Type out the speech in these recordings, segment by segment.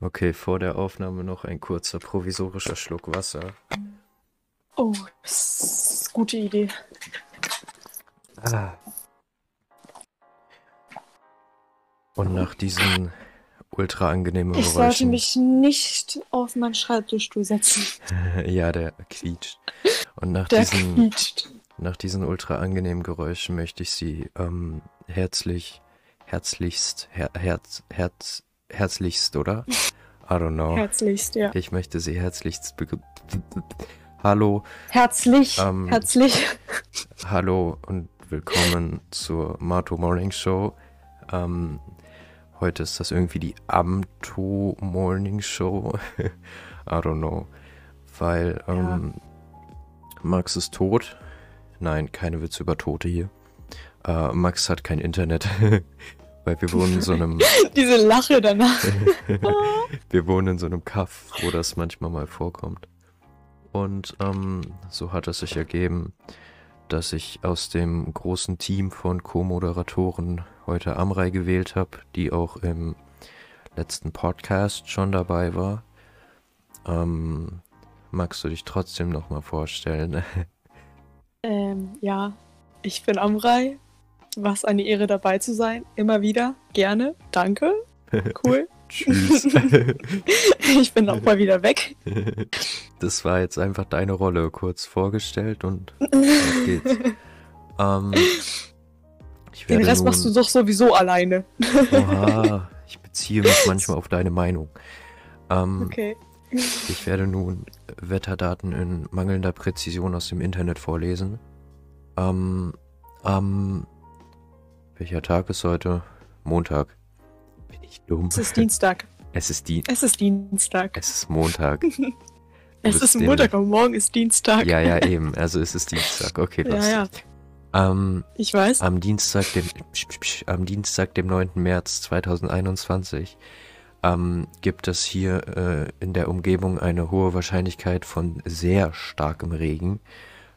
Okay, vor der Aufnahme noch ein kurzer provisorischer Schluck Wasser. Oh, das ist eine gute Idee. Ah. Und nach diesen ultra angenehmen Ich sollte Geräuschen. mich nicht auf meinen Schreibtischstuhl setzen. ja, der quietscht. Und nach Der diesen, quietscht. nach diesen ultra angenehmen Geräuschen möchte ich Sie ähm, herzlich, herzlichst, her, herz, herz, herzlichst, oder? I don't know. Herzlichst, ja. Ich möchte Sie herzlichst begrü- Hallo, Herzlich, Ähm, herzlich. hallo und willkommen zur Mato Morning Show. Ähm, heute ist das irgendwie die Amto Morning Show. I don't know. Weil ähm, Max ist tot. Nein, keine Witze über Tote hier. Äh, Max hat kein Internet. Weil wir wohnen in so einem Diese Lache danach. Wir wohnen in so einem Kaff, wo das manchmal mal vorkommt. Und ähm, so hat es sich ergeben, dass ich aus dem großen Team von Co-Moderatoren heute Amrei gewählt habe, die auch im letzten Podcast schon dabei war. Ähm, magst du dich trotzdem nochmal vorstellen? ähm, ja, ich bin Amrei. Was eine Ehre dabei zu sein. Immer wieder. Gerne. Danke. Cool. Tschüss. ich bin auch mal wieder weg. das war jetzt einfach deine Rolle kurz vorgestellt und auf geht's. Ähm, ich Den werde Rest nun, machst du doch sowieso alleine. Oha, ich beziehe mich manchmal auf deine Meinung. Ähm, Okay. Ich werde nun Wetterdaten in mangelnder Präzision aus dem Internet vorlesen. Ähm, am welcher Tag ist heute? Montag. Bin ich dumm? Es ist Dienstag. Es ist die. Es ist Dienstag. Es ist Montag. Es ist. Montag und morgen ist Dienstag. Ja, ja, eben. Also es ist Dienstag. Okay, ja, passt. ja. Ähm, Ich weiß. Am Dienstag, dem, psch, psch, psch, am Dienstag, dem 9. März 2021, ähm, gibt es hier äh, in der Umgebung eine hohe Wahrscheinlichkeit von sehr starkem Regen.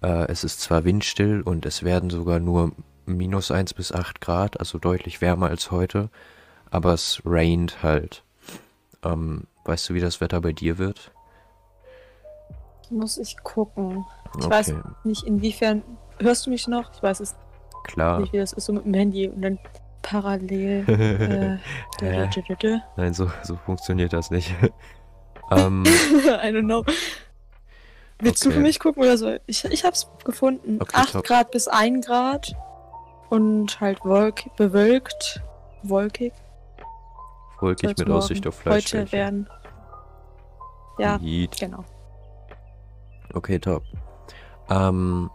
Äh, es ist zwar windstill und es werden sogar nur minus 1 bis 8 Grad, also deutlich wärmer als heute, aber es raint halt. Ähm, weißt du, wie das Wetter bei dir wird? Muss ich gucken. Ich weiß nicht, inwiefern. Hörst du mich noch? Ich weiß es klar. nicht, wie das ist, so mit dem Handy und dann parallel. äh. Nein, so, so funktioniert das nicht. ähm, I don't know. Willst du Okay. für mich gucken oder so? Ich, ich hab's gefunden. Okay, 8 top. Grad bis 1 Grad. Und halt wolk bewölkt. Wolkig. wolkig mit morgen Aussicht auf Heute Fleisch. werden. Ja, Yeet. genau. Okay, top. Ähm,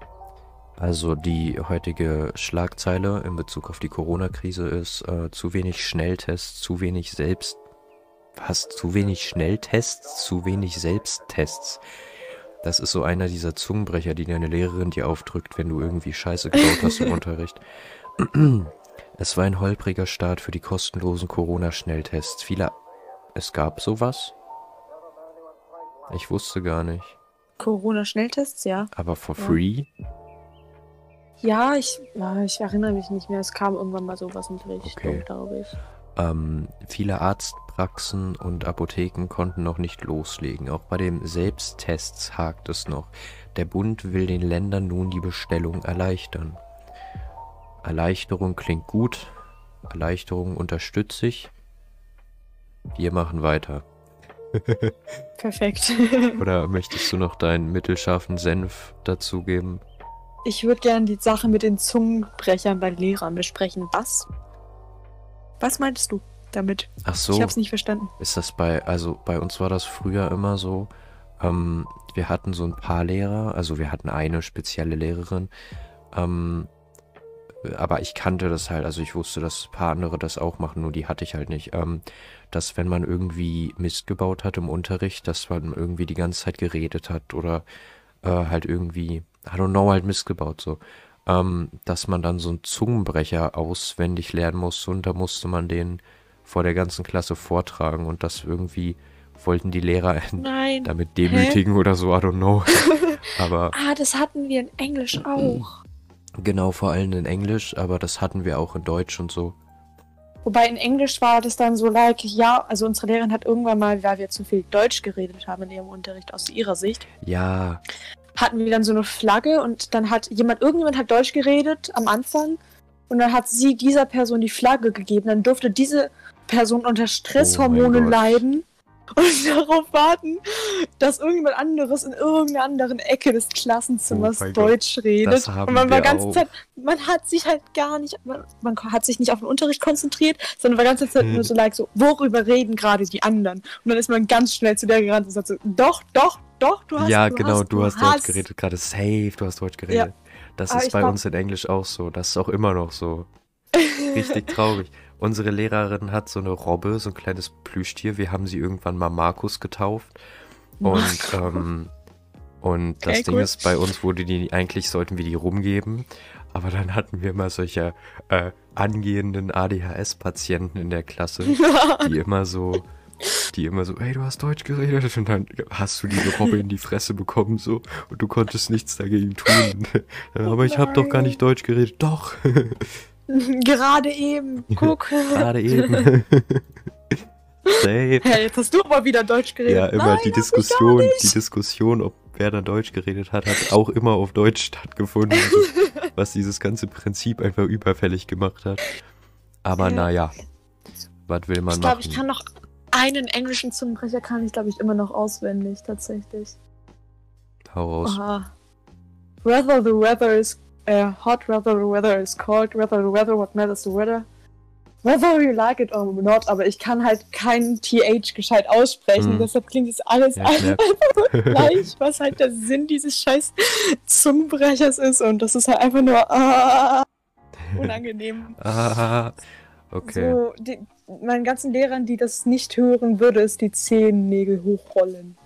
also die heutige Schlagzeile in Bezug auf die Corona-Krise ist äh, zu wenig Schnelltests, zu wenig Selbst... Was? Zu wenig Schnelltests, zu wenig Selbsttests. Das ist so einer dieser Zungenbrecher, die deine Lehrerin dir aufdrückt, wenn du irgendwie Scheiße gebaut hast im Unterricht. Es war ein holpriger Start für die kostenlosen Corona-Schnelltests. Viele... Es gab sowas? Ich wusste gar nicht. Corona-Schnelltests, ja. Aber for Ja. free? Ja, ich, ja, ich erinnere mich nicht mehr. Es kam irgendwann mal sowas in die Richtung, Okay. glaube ich. Ähm, viele Arztpraxen und Apotheken konnten noch nicht loslegen. Auch bei den Selbsttests hakt es noch. Der Bund will den Ländern nun die Bestellung erleichtern. Erleichterung klingt gut. Erleichterung unterstütze ich. Wir machen weiter. Perfekt. Oder möchtest du noch deinen mittelscharfen Senf dazugeben? Ich würde gerne die Sache mit den Zungenbrechern bei Lehrern besprechen. Was? Was meintest du damit? Ach so. Ich hab's nicht verstanden. Ist das bei, also bei uns war das früher immer so, ähm, wir hatten so ein paar Lehrer, also wir hatten eine spezielle Lehrerin, ähm, aber ich kannte das halt, also ich wusste, dass ein paar andere das auch machen, nur die hatte ich halt nicht, ähm, dass wenn man irgendwie Mist gebaut hat im Unterricht, dass man irgendwie die ganze Zeit geredet hat oder äh, halt irgendwie, I don't know, halt Mist gebaut so, ähm, dass man dann so einen Zungenbrecher auswendig lernen musste und da musste man den vor der ganzen Klasse vortragen und das irgendwie wollten die Lehrer Nein. damit demütigen oder so, I don't know. Aber Ah, das hatten wir in Englisch auch. genau, vor allem in Englisch, aber das hatten wir auch in Deutsch und so. Wobei in Englisch war das dann so like, ja, also unsere Lehrerin hat irgendwann mal, weil wir zu viel Deutsch geredet haben in ihrem Unterricht aus ihrer Sicht, Ja, hatten wir dann so eine Flagge und dann hat jemand, irgendjemand hat Deutsch geredet am Anfang und dann hat sie dieser Person die Flagge gegeben. Dann durfte diese Person unter Stresshormone Oh Gott. leiden und darauf warten, dass irgendjemand anderes in irgendeiner anderen Ecke des Klassenzimmers Oh mein Gott. Deutsch redet. Und man war ganze auch. Zeit, man hat sich halt gar nicht, man, man hat sich nicht auf den Unterricht konzentriert, sondern war ganze Zeit Hm. nur so like so, worüber reden gerade die anderen? Und dann ist man ganz schnell zu der gerannt und sagt so, doch, doch, doch, du hast ja, du genau, hast, du hast Deutsch geredet, gerade safe, du hast Deutsch geredet. Das Aber ist bei glaub- uns in Englisch auch so, das ist auch immer noch so. Richtig traurig. Unsere Lehrerin hat so eine Robbe, so ein kleines Plüschtier. Wir haben sie irgendwann mal Markus getauft. Und, ähm, und das Okay, Ding cool. ist, bei uns wurde die, eigentlich sollten wir die rumgeben. Aber dann hatten wir mal solche äh, angehenden ADHS-Patienten in der Klasse, die immer so, die immer so, ey, du hast Deutsch geredet und dann hast du diese Robbe in die Fresse bekommen so und du konntest nichts dagegen tun. Aber ich habe doch gar nicht Deutsch geredet. Doch, Gerade eben, guck. gerade eben. Safe. Hey, jetzt hast du aber wieder Deutsch geredet. Ja, immer Nein, die ich Diskussion, die Diskussion, ob wer dann Deutsch geredet hat, hat auch immer auf Deutsch stattgefunden, so, was dieses ganze Prinzip einfach überfällig gemacht hat. Aber Ja. naja, was will man Ich glaube, machen? ich kann noch einen englischen Zungenbrecher kann ich, glaube ich, immer noch auswendig, tatsächlich. Hau raus. Aha. Whether the weather is uh, hot, whether the weather is cold, whether the weather, what matters the weather. Whether you like it or not, aber ich kann halt kein TH gescheit aussprechen, Hm. deshalb klingt es alles Ja, einfach so gleich, was halt der Sinn dieses scheiß Zungenbrechers ist und das ist halt einfach nur ah, unangenehm. Ah, okay. So, die, meinen ganzen Lehrern, die das nicht hören, würde es die Zehennägel hochrollen.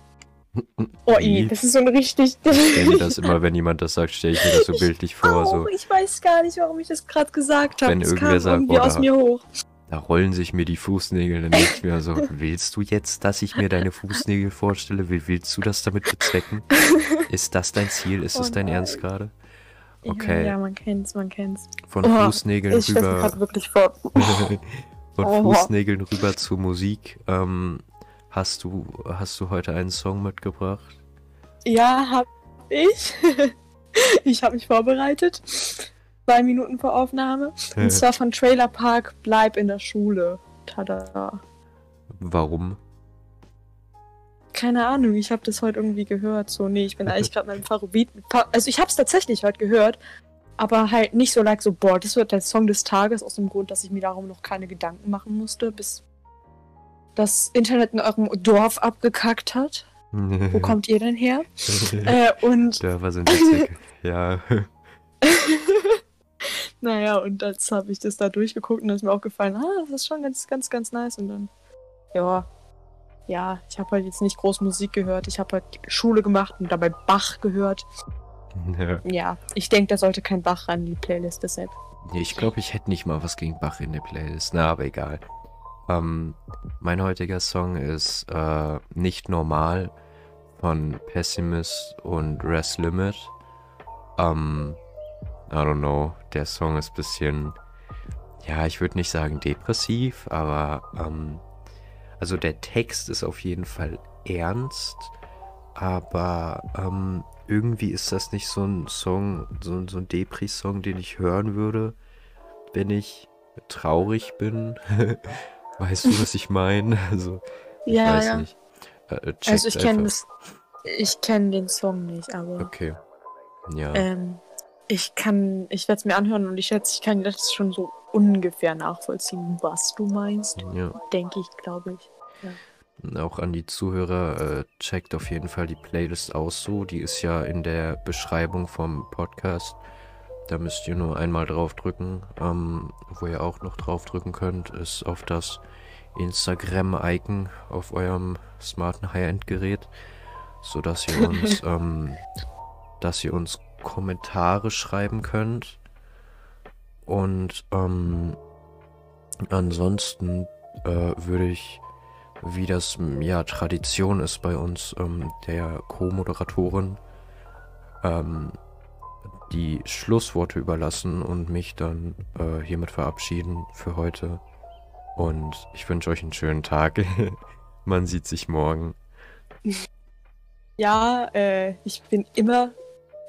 Oh, i, Wie? das ist so ein richtig. Ich mir das immer, wenn jemand das sagt, stelle ich mir das so bildlich vor. Auch, So, ich weiß gar nicht, warum ich das gerade gesagt habe. Wenn Es irgendwer sagt, irgendwie boah, aus da- mir hoch. da rollen sich mir die Fußnägel. Dann denke ich mir so, willst du jetzt, dass ich mir deine Fußnägel vorstelle? Will, willst du das damit bezwecken? Ist das dein Ziel? Ist Oh das dein nein. Ernst gerade? Okay. Ja, ja, man kennt's, man ken's. Von Oh, Fußnägeln Ich rüber. gerade wirklich vor. Von Oh. Fußnägeln rüber zur Musik. Ähm, hast du, hast du heute einen Song mitgebracht? Ja, hab ich. ich habe mich vorbereitet. Zwei Minuten vor Aufnahme. Und zwar von Trailer Park Bleib in der Schule. Tada. Warum? Keine Ahnung, ich habe das heute irgendwie gehört. So, nee, ich bin eigentlich gerade meinem Favorit. Also ich habe es tatsächlich heute gehört, aber halt nicht so like so, boah, das wird der Song des Tages aus dem Grund, dass ich mir darum noch keine Gedanken machen musste, bis das Internet in eurem Dorf abgekackt hat. Wo kommt ihr denn her? äh, und Dörfer sind witzig. ja. naja, und jetzt habe ich das da durchgeguckt und dann ist mir auch gefallen, ah, das ist schon ganz, ganz, ganz nice. Und dann, ja, ja, ich habe halt jetzt nicht groß Musik gehört. Ich habe halt Schule gemacht und dabei Bach gehört. ja. Ja, ich denke, da sollte kein Bach ran, die Playlist deshalb. Nee, Ich glaube, ich hätte nicht mal was gegen Bach in der Playlist. Na, aber egal. Ähm, mein heutiger Song ist äh, Nicht Normal von Pessimist und Rest Limit. Ähm, I don't know. Der Song ist ein bisschen, ja, ich würde nicht sagen depressiv, aber ähm, also der Text ist auf jeden Fall ernst, aber ähm, irgendwie ist das nicht so ein Song, so, so ein Depri-Song, den ich hören würde, wenn ich traurig bin. weißt du, was ich meine? Also, ich Ja, weiß ja. nicht. Äh, äh, Also ich kenne ich kenne den Song nicht, aber Okay. Ja. ähm, ich kann, ich werde es mir anhören und ich schätze, ich kann das schon so ungefähr nachvollziehen, was du meinst. ja. Denke ich, glaube ich. Und Auch an die Zuhörer, äh, checkt auf jeden Fall die Playlist aus so. Die ist ja in der Beschreibung vom Podcast. Da müsst ihr nur einmal draufdrücken. Ähm, wo ihr auch noch draufdrücken könnt, ist auf das Instagram-Icon auf eurem smarten High-End-Gerät, sodass ihr uns, ähm, dass ihr uns Kommentare schreiben könnt. Und ähm, ansonsten äh, würde ich wie das ja Tradition ist bei uns ähm, der Co-Moderatorin ähm, die Schlussworte überlassen und mich dann äh, hiermit verabschieden für heute. Und ich wünsche euch einen schönen Tag. Man sieht sich morgen. Ja, äh, ich bin immer,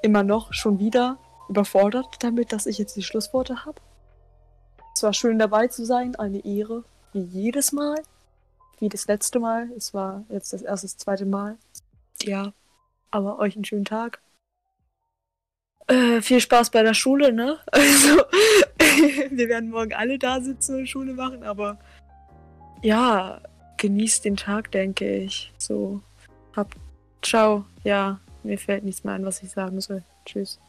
immer noch schon wieder überfordert damit, dass ich jetzt die Schlussworte habe. Es war schön dabei zu sein, eine Ehre, wie jedes Mal, wie das letzte Mal. Es war jetzt das erste, das zweite Mal. Ja, aber euch einen schönen Tag. Äh, viel Spaß bei der Schule, ne? Also, wir werden morgen alle da sitzen und Schule machen, aber ja, genießt den Tag, denke ich. So, habt, ciao. Ja, mir fällt nichts mehr ein, was ich sagen soll. Tschüss.